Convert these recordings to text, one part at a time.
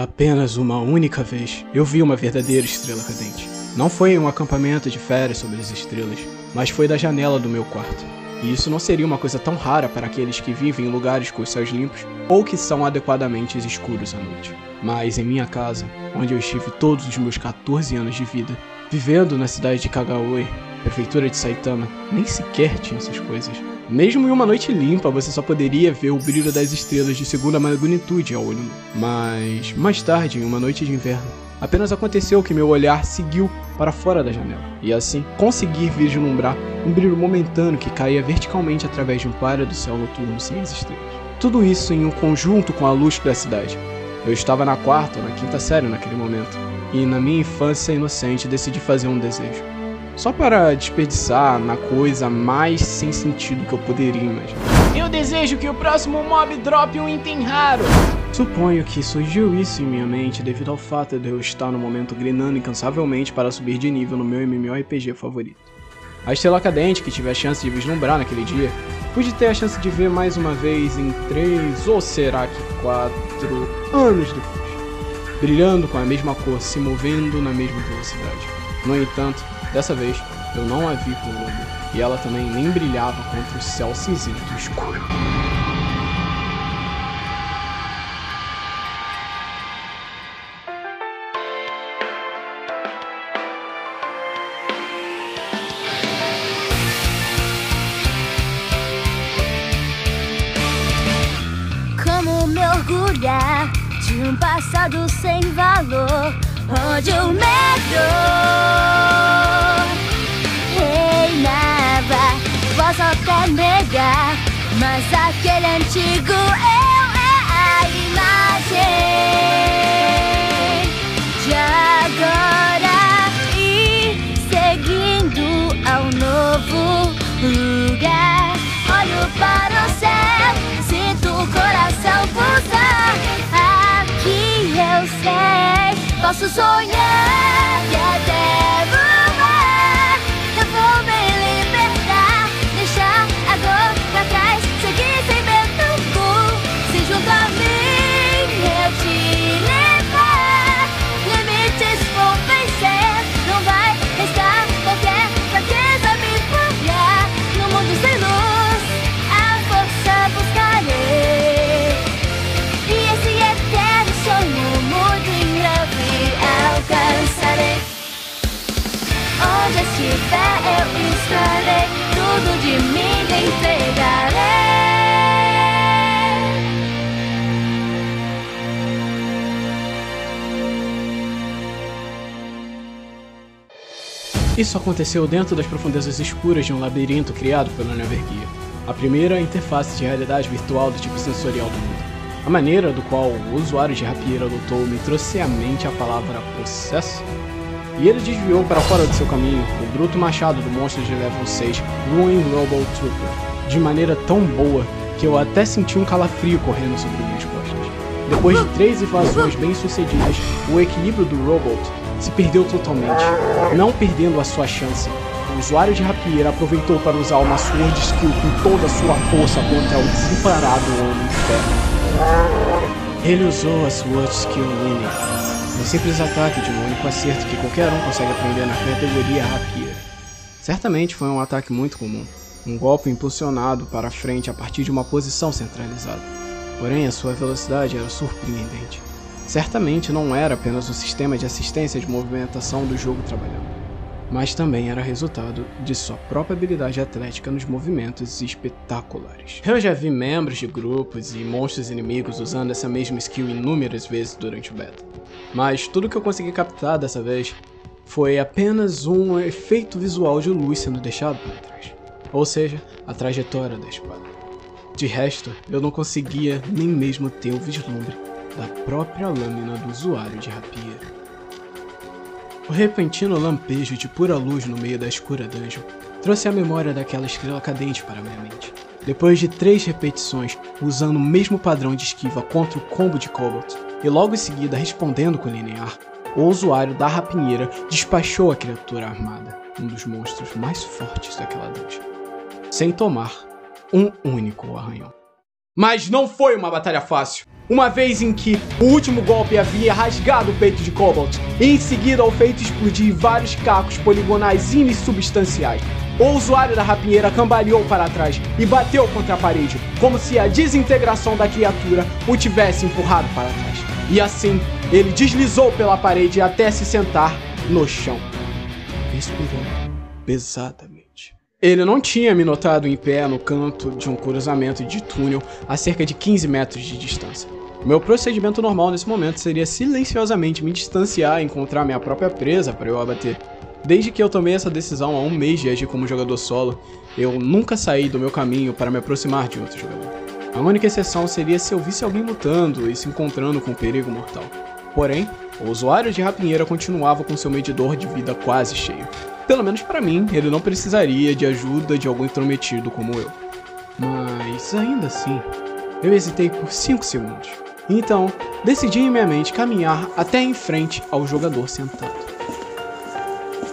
Apenas uma única vez eu vi uma verdadeira estrela cadente. Não foi em um acampamento de férias sobre as estrelas, mas foi da janela do meu quarto. E isso não seria uma coisa tão rara para aqueles que vivem em lugares com os céus limpos ou que são adequadamente escuros à noite. Mas em minha casa, onde eu estive todos os meus 14 anos de vida, vivendo na cidade de Kagaoi, prefeitura de Saitama, nem sequer tinha essas coisas. Mesmo em uma noite limpa, você só poderia ver o brilho das estrelas de segunda magnitude ao olho. Mas, mais tarde, em uma noite de inverno, apenas aconteceu que meu olhar seguiu para fora da janela, e assim consegui vislumbrar um brilho momentâneo que caía verticalmente através de um pálido céu noturno sem as estrelas. Tudo isso em um conjunto com a luz da cidade. Eu estava na quarta ou na quinta série naquele momento, e na minha infância inocente decidi fazer um desejo só para desperdiçar na coisa mais sem sentido que eu poderia imaginar. Eu desejo que o próximo mob drope um item raro. Suponho que surgiu isso em minha mente devido ao fato de eu estar no momento grinando incansavelmente para subir de nível no meu MMORPG favorito. A estrela cadente que tive a chance de vislumbrar naquele dia, pude ter a chance de ver mais uma vez em três ou será que quatro anos depois, brilhando com a mesma cor, se movendo na mesma velocidade. No entanto, Dessa vez, eu não a vi por lobo, e ela também nem brilhava contra o céu cinzento escuro. Como me orgulhar de um passado sem valor, onde o medo posso até negar, mas aquele antigo eu é a imagem de agora e seguindo ao novo lugar. Olho para o céu, sinto o coração pulsar. Aqui eu sei, posso sonhar e até Isso aconteceu dentro das profundezas escuras de um labirinto criado pela Nevergear, a primeira interface de realidade virtual do tipo sensorial do mundo. A maneira do qual o usuário de rapieira lutou me trouxe à mente a palavra processo, e ele desviou para fora do seu caminho o bruto machado do monstro de level 6, Ruin Robo Trooper, de maneira tão boa que eu até senti um calafrio correndo sobre minhas costas. Depois de três invasões bem sucedidas, o equilíbrio do Robot se perdeu totalmente, não perdendo a sua chance. O usuário de rapieira aproveitou para usar uma Sword Skill com toda a sua força contra o desamparado Homem Ferro. Ele usou a Sword Skill Mini, um simples ataque de um único acerto que qualquer um consegue aprender na categoria rapieira. Certamente foi um ataque muito comum, um golpe impulsionado para frente a partir de uma posição centralizada. Porém, a sua velocidade era surpreendente. Certamente não era apenas o sistema de assistência de movimentação do jogo trabalhando, mas também era resultado de sua própria habilidade atlética nos movimentos espetaculares. Eu já vi membros de grupos e monstros inimigos usando essa mesma skill inúmeras vezes durante o beta, mas tudo que eu consegui captar dessa vez foi apenas um efeito visual de luz sendo deixado para trás, ou seja, a trajetória da espada. De resto, eu não conseguia nem mesmo ter o vislumbre da própria lâmina do usuário de rapia. O repentino lampejo de pura luz no meio da escura dungeon trouxe a memória daquela estrela cadente para minha mente. Depois de três repetições usando o mesmo padrão de esquiva contra o combo de Cobalt, e logo em seguida respondendo com linear, o usuário da rapinheira despachou a criatura armada, um dos monstros mais fortes daquela dungeon, sem tomar um único arranhão. Mas não foi uma batalha fácil. Uma vez em que o último golpe havia rasgado o peito de Cobalt, e em seguida ao feito explodir vários cacos poligonais insubstanciais. O usuário da rapieira cambaleou para trás e bateu contra a parede, como se a desintegração da criatura o tivesse empurrado para trás. E assim, ele deslizou pela parede até se sentar no chão, respirando pesadamente. Ele não tinha me notado em pé no canto de um cruzamento de túnel a cerca de 15 metros de distância. Meu procedimento normal nesse momento seria silenciosamente me distanciar e encontrar minha própria presa para eu abater. Desde que eu tomei essa decisão há um mês de agir como jogador solo, eu nunca saí do meu caminho para me aproximar de outro jogador. A única exceção seria se eu visse alguém lutando e se encontrando com um perigo mortal. Porém, o usuário de rapinheira continuava com seu medidor de vida quase cheio. Pelo menos para mim, ele não precisaria de ajuda de algum intrometido como eu. Mas ainda assim, eu hesitei por 5 segundos. Então, decidi em minha mente caminhar até em frente ao jogador sentado.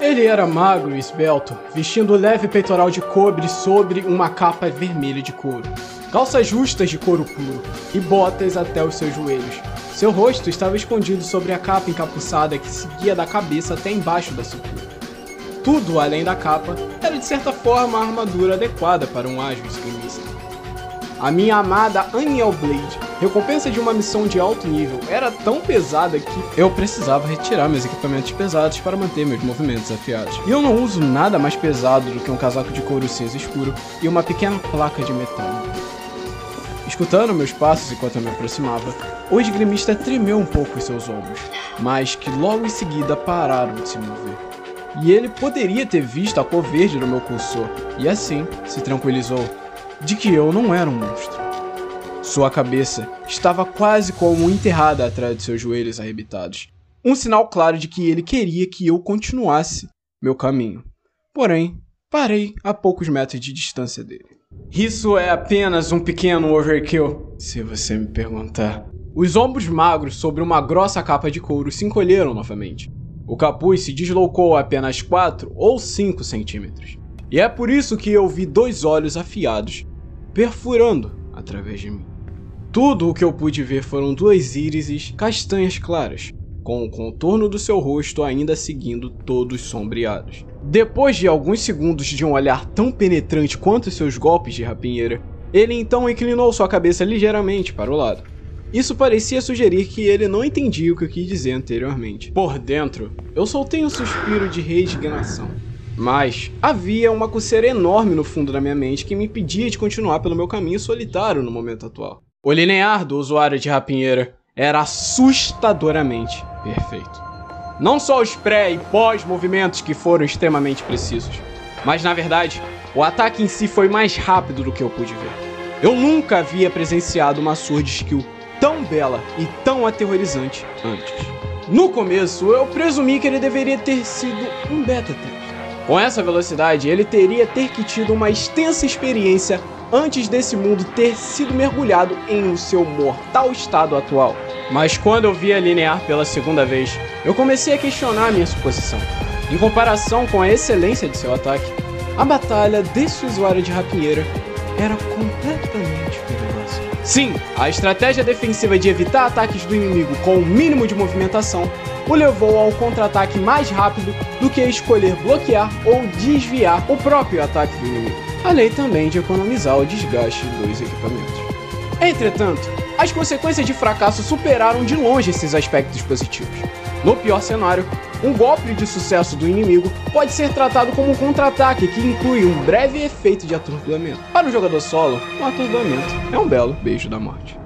Ele era magro e esbelto, vestindo leve peitoral de cobre sobre uma capa vermelha de couro, calças justas de couro puro e botas até os seus joelhos. Seu rosto estava escondido sobre a capa encapuçada que seguia da cabeça até embaixo da cintura. Tudo além da capa era de certa forma a armadura adequada para um ágil esgrimista. A minha amada Aniel Blade recompensa de uma missão de alto nível era tão pesada que eu precisava retirar meus equipamentos pesados para manter meus movimentos afiados. E eu não uso nada mais pesado do que um casaco de couro cinza escuro e uma pequena placa de metal. Escutando meus passos enquanto eu me aproximava, o esgrimista tremeu um pouco os seus ombros, mas que logo em seguida pararam de se mover. E ele poderia ter visto a cor verde no meu cursor, e assim se tranquilizou de que eu não era um monstro. Sua cabeça estava quase como enterrada atrás de seus joelhos arrebitados. Um sinal claro de que ele queria que eu continuasse meu caminho. Porém, parei a poucos metros de distância dele. Isso é apenas um pequeno overkill, se você me perguntar. Os ombros magros sobre uma grossa capa de couro se encolheram novamente. O capuz se deslocou apenas 4 ou 5 centímetros. E é por isso que eu vi dois olhos afiados perfurando através de mim. Tudo o que eu pude ver foram duas írises castanhas claras, com o contorno do seu rosto ainda seguindo todos sombreados. Depois de alguns segundos de um olhar tão penetrante quanto seus golpes de rapinheira, ele então inclinou sua cabeça ligeiramente para o lado. Isso parecia sugerir que ele não entendia o que eu quis dizer anteriormente. Por dentro, eu soltei um suspiro de resignação. Mas havia uma coceira enorme no fundo da minha mente que me impedia de continuar pelo meu caminho solitário no momento atual. O linear do usuário de rapinheira era assustadoramente perfeito. Não só os pré e pós-movimentos que foram extremamente precisos, mas na verdade, o ataque em si foi mais rápido do que eu pude ver. Eu nunca havia presenciado uma sword skill tão bela e tão aterrorizante antes. No começo, eu presumi que ele deveria ter sido um beta teste. Com essa velocidade, ele teria ter que tido uma extensa experiência antes desse mundo ter sido mergulhado em o seu mortal estado atual. Mas quando eu vi a linear pela segunda vez, eu comecei a questionar minha suposição. Em comparação com a excelência de seu ataque, a batalha desse usuário de rapinheira era completamente perigosa. Sim, a estratégia defensiva de evitar ataques do inimigo com o mínimo de movimentação o levou ao contra-ataque mais rápido do que escolher bloquear ou desviar o próprio ataque do inimigo além também de economizar o desgaste dos equipamentos. Entretanto, as consequências de fracasso superaram de longe esses aspectos positivos. No pior cenário, um golpe de sucesso do inimigo pode ser tratado como um contra-ataque que inclui um breve efeito de atordoamento. Para o jogador solo, um atordoamento é um belo beijo da morte.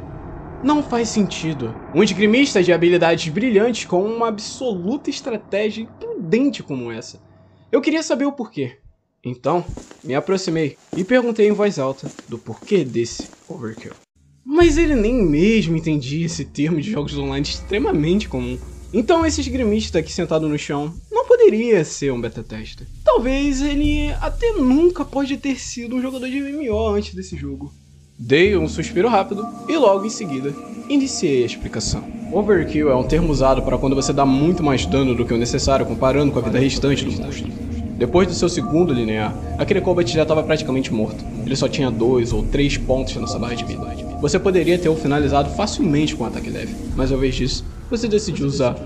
Não faz sentido um esgrimista de habilidades brilhantes com uma absoluta estratégia imprudente como essa. Eu queria saber o porquê. Então, me aproximei e perguntei em voz alta do porquê desse overkill. Mas ele nem mesmo entendia esse termo de jogos online extremamente comum. Então esse esgrimista aqui sentado no chão não poderia ser um beta tester. Talvez ele até nunca pode ter sido um jogador de MMO antes desse jogo. Dei um suspiro rápido e logo em seguida iniciei a explicação. Overkill é um termo usado para quando você dá muito mais dano do que o necessário comparando com a vida restante do monstro. Depois do seu segundo linear, aquele Combat já estava praticamente morto. Ele só tinha dois ou três pontos na sua barra de vida. Você poderia ter o finalizado facilmente com um ataque leve, mas ao invés disso, você decidiu usar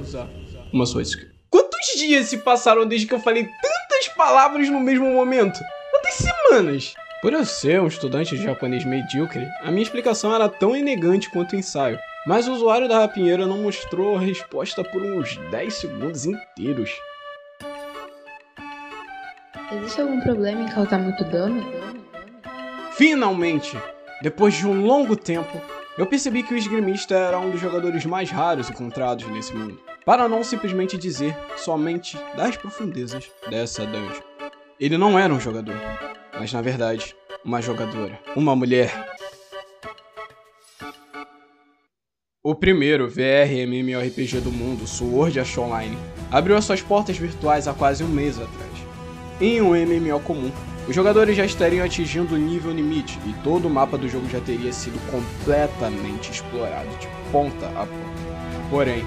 uma sua skill. Quantos dias se passaram desde que eu falei tantas palavras no mesmo momento? Quantas semanas? Por eu ser um estudante de japonês medíocre, a minha explicação era tão elegante quanto o ensaio. Mas o usuário da rapinheira não mostrou a resposta por uns 10 segundos inteiros. Existe algum problema em causar muito dano? Finalmente, depois de um longo tempo, eu percebi que o esgrimista era um dos jogadores mais raros encontrados nesse mundo. Para não simplesmente dizer somente das profundezas dessa dungeon. Ele não era um jogador, mas na verdade, uma jogadora, uma mulher. O primeiro VR MMORPG do mundo, Sword Art Online, abriu as suas portas virtuais há quase um mês atrás. Em um MMO comum, os jogadores já estariam atingindo o nível limite e todo o mapa do jogo já teria sido completamente explorado de ponta a ponta. Porém,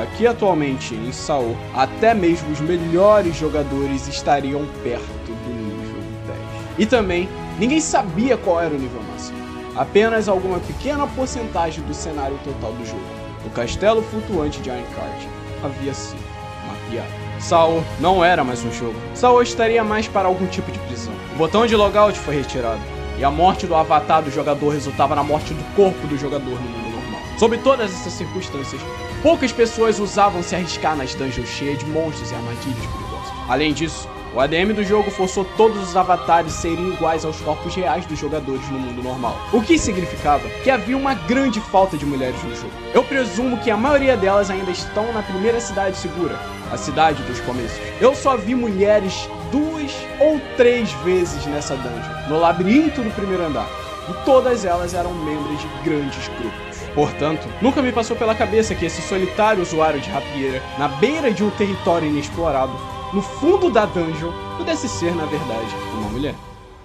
aqui atualmente em Saô, até mesmo os melhores jogadores estariam perto do nível 10. E também, ninguém sabia qual era o nível máximo. Apenas alguma pequena porcentagem do cenário total do jogo. O castelo flutuante de Ironcart havia sido mapeado. Saô não era mais um jogo. Saô estaria mais para algum tipo de prisão. O botão de logout foi retirado. E a morte do avatar do jogador resultava na morte do corpo do jogador no mundo normal. Sob todas essas circunstâncias, poucas pessoas usavam se arriscar nas dungeons cheias de monstros e armadilhas perigosas. Além disso, o ADM do jogo forçou todos os avatares serem iguais aos corpos reais dos jogadores no mundo normal. O que significava que havia uma grande falta de mulheres no jogo. Eu presumo que a maioria delas ainda estão na primeira cidade segura, a cidade dos começos. Eu só vi mulheres duas ou três vezes nessa dungeon, no labirinto do primeiro andar. E todas elas eram membros de grandes grupos. Portanto, nunca me passou pela cabeça que esse solitário usuário de rapieira, na beira de um território inexplorado, no fundo da dungeon, pudesse ser, na verdade, uma mulher.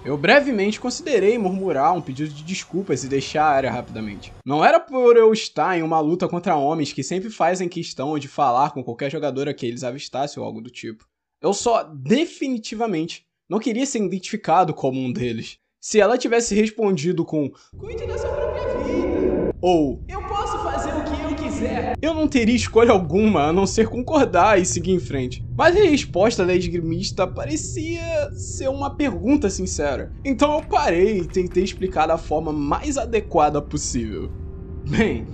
Eu brevemente considerei murmurar um pedido de desculpas e deixar a área rapidamente. Não era por eu estar em uma luta contra homens que sempre fazem questão de falar com qualquer jogadora que eles avistassem ou algo do tipo. Eu só definitivamente não queria ser identificado como um deles. Se ela tivesse respondido com Cuide da sua própria vida ou Eu posso quiser, eu não teria escolha alguma a não ser concordar e seguir em frente. Mas a resposta da esgrimista parecia ser uma pergunta sincera. Então eu parei e tentei explicar da forma mais adequada possível. Bem,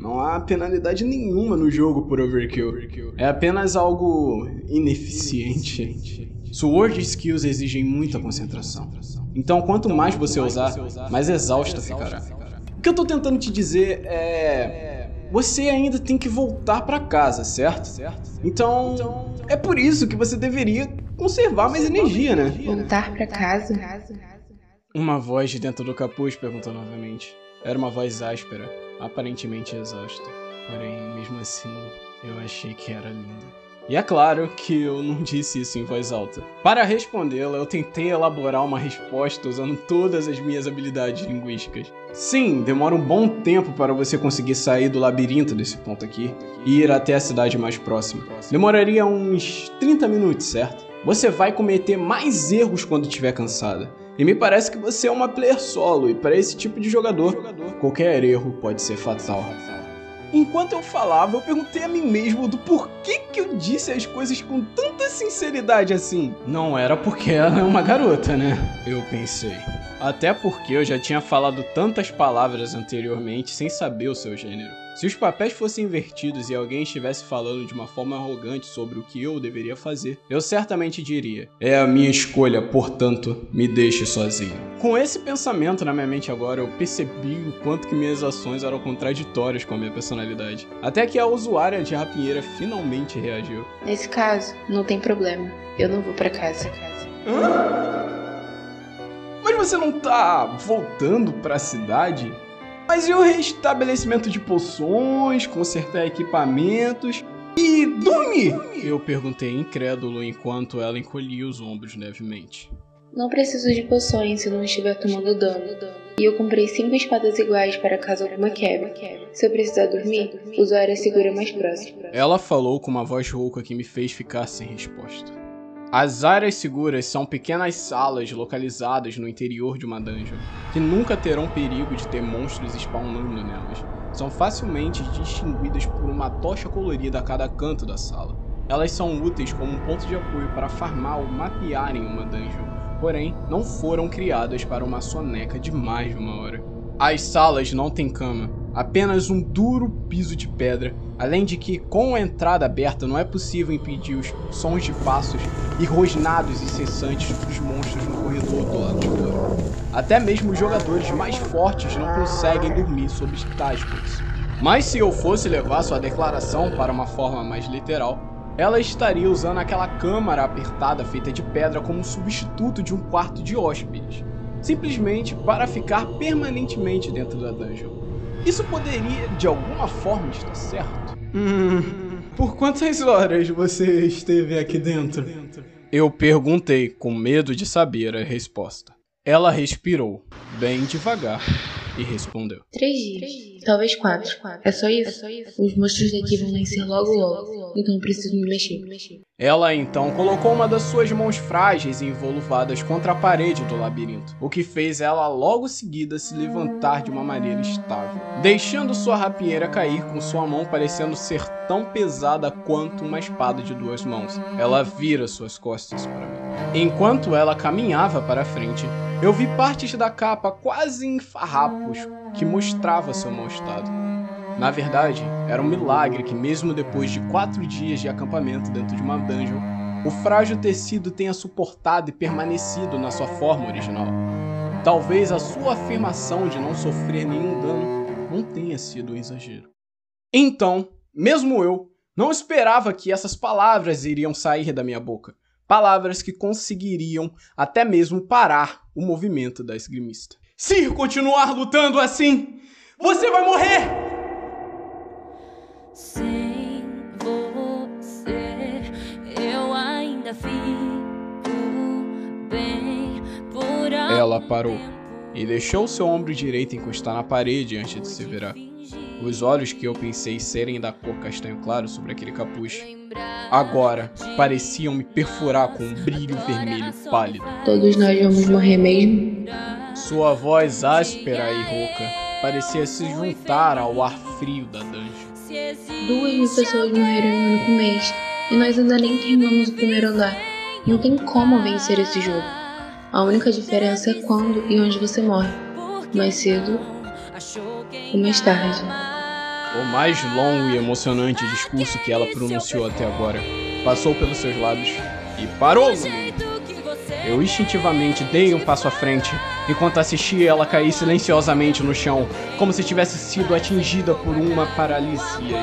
não há penalidade nenhuma no jogo por overkill. É apenas algo ineficiente. Sword skills exigem muita concentração. Então, quanto mais você usar, mais exausta ficará. O que eu tô tentando te dizer é. Você ainda tem que voltar para casa, certo? Então, é por isso que você deveria conservar mais energia, né? Voltar para casa? Uma voz de dentro do capuz perguntou novamente. Era uma voz áspera, aparentemente exausta. Porém, mesmo assim, eu achei que era linda. E é claro que eu não disse isso em voz alta. Para respondê-la, eu tentei elaborar uma resposta usando todas as minhas habilidades linguísticas. Sim, demora um bom tempo para você conseguir sair do labirinto desse ponto aqui e ir até a cidade mais próxima. Demoraria uns 30 minutos, certo? Você vai cometer mais erros quando estiver cansada. E me parece que você é uma player solo, e para esse tipo de jogador, qualquer erro pode ser fatal. Enquanto eu falava, eu perguntei a mim mesmo do porquê que eu disse as coisas com tanta sinceridade assim. Não era porque ela é uma garota, né? Eu pensei. Até porque eu já tinha falado tantas palavras anteriormente sem saber o seu gênero. Se os papéis fossem invertidos e alguém estivesse falando de uma forma arrogante sobre o que eu deveria fazer, eu certamente diria: É a minha escolha, portanto, me deixe sozinho. Com esse pensamento na minha mente agora, eu percebi o quanto que minhas ações eram contraditórias com a minha personalidade. Até que a usuária de rapinheira finalmente reagiu. Nesse caso, não tem problema. Eu não vou para casa. Hã? Mas você não tá voltando para a cidade? Mas e o restabelecimento de poções, consertar equipamentos e dormir? Eu perguntei incrédulo enquanto ela encolhia os ombros levemente. Não preciso de poções se não estiver tomando dano. E eu comprei cinco espadas iguais para caso alguma quebre. Se eu precisar dormir, uso a área segura mais próxima. Ela falou com uma voz rouca que me fez ficar sem resposta. As áreas seguras são pequenas salas localizadas no interior de uma dungeon, que nunca terão perigo de ter monstros spawnando nelas. São facilmente distinguidas por uma tocha colorida a cada canto da sala. Elas são úteis como um ponto de apoio para farmar ou mapearem uma dungeon, porém não foram criadas para uma soneca de mais de uma hora. As salas não têm cama, apenas um duro piso de pedra, além de que, com a entrada aberta, não é possível impedir os sons de passos e rosnados incessantes dos monstros no corredor do lado de fora. Até mesmo os jogadores mais fortes não conseguem dormir sob tais condições. Mas se eu fosse levar sua declaração para uma forma mais literal, ela estaria usando aquela câmara apertada feita de pedra como substituto de um quarto de hóspedes simplesmente para ficar permanentemente dentro da dungeon. Isso poderia, de alguma forma, estar certo? Hum, por quantas horas você esteve aqui dentro? Eu perguntei, com medo de saber a resposta. Ela respirou, bem devagar, e respondeu: Três dias. Talvez quatro. É só isso? Os monstros daqui vão nascer logo logo. Então preciso me mexer. Ela então colocou uma das suas mãos frágeis e involuvadas contra a parede do labirinto, o que fez ela logo seguida se levantar de uma maneira estável, deixando sua rapieira cair com sua mão parecendo ser tão pesada quanto uma espada de duas mãos. Ela vira suas costas para mim. Enquanto ela caminhava para frente, eu vi partes da capa quase em farrapos que mostrava seu mau estado. Na verdade, era um milagre que, mesmo depois de quatro dias de acampamento dentro de uma dungeon, o frágil tecido tenha suportado e permanecido na sua forma original. Talvez a sua afirmação de não sofrer nenhum dano não tenha sido um exagero. Então, mesmo eu, não esperava que essas palavras iriam sair da minha boca palavras que conseguiriam até mesmo parar o movimento da esgrimista. Se continuar lutando assim, você vai morrer! Sem você, eu ainda fico bem por Ela parou e deixou seu ombro direito encostar na parede antes de se virar. Os olhos que eu pensei serem da cor castanho claro sobre aquele capuz, agora pareciam me perfurar com um brilho vermelho pálido. Todos nós vamos morrer mesmo? Sua voz áspera e rouca parecia se juntar ao ar frio da dungeon. Duas mil pessoas morreram em um único mês e nós ainda nem terminamos o primeiro andar. Não tem como vencer esse jogo. A única diferença é quando e onde você morre. Mais cedo mais tarde. O mais longo e emocionante discurso que ela pronunciou até agora passou pelos seus lábios e parou no. Eu instintivamente dei um passo à frente enquanto assistia ela cair silenciosamente no chão, como se tivesse sido atingida por uma paralisia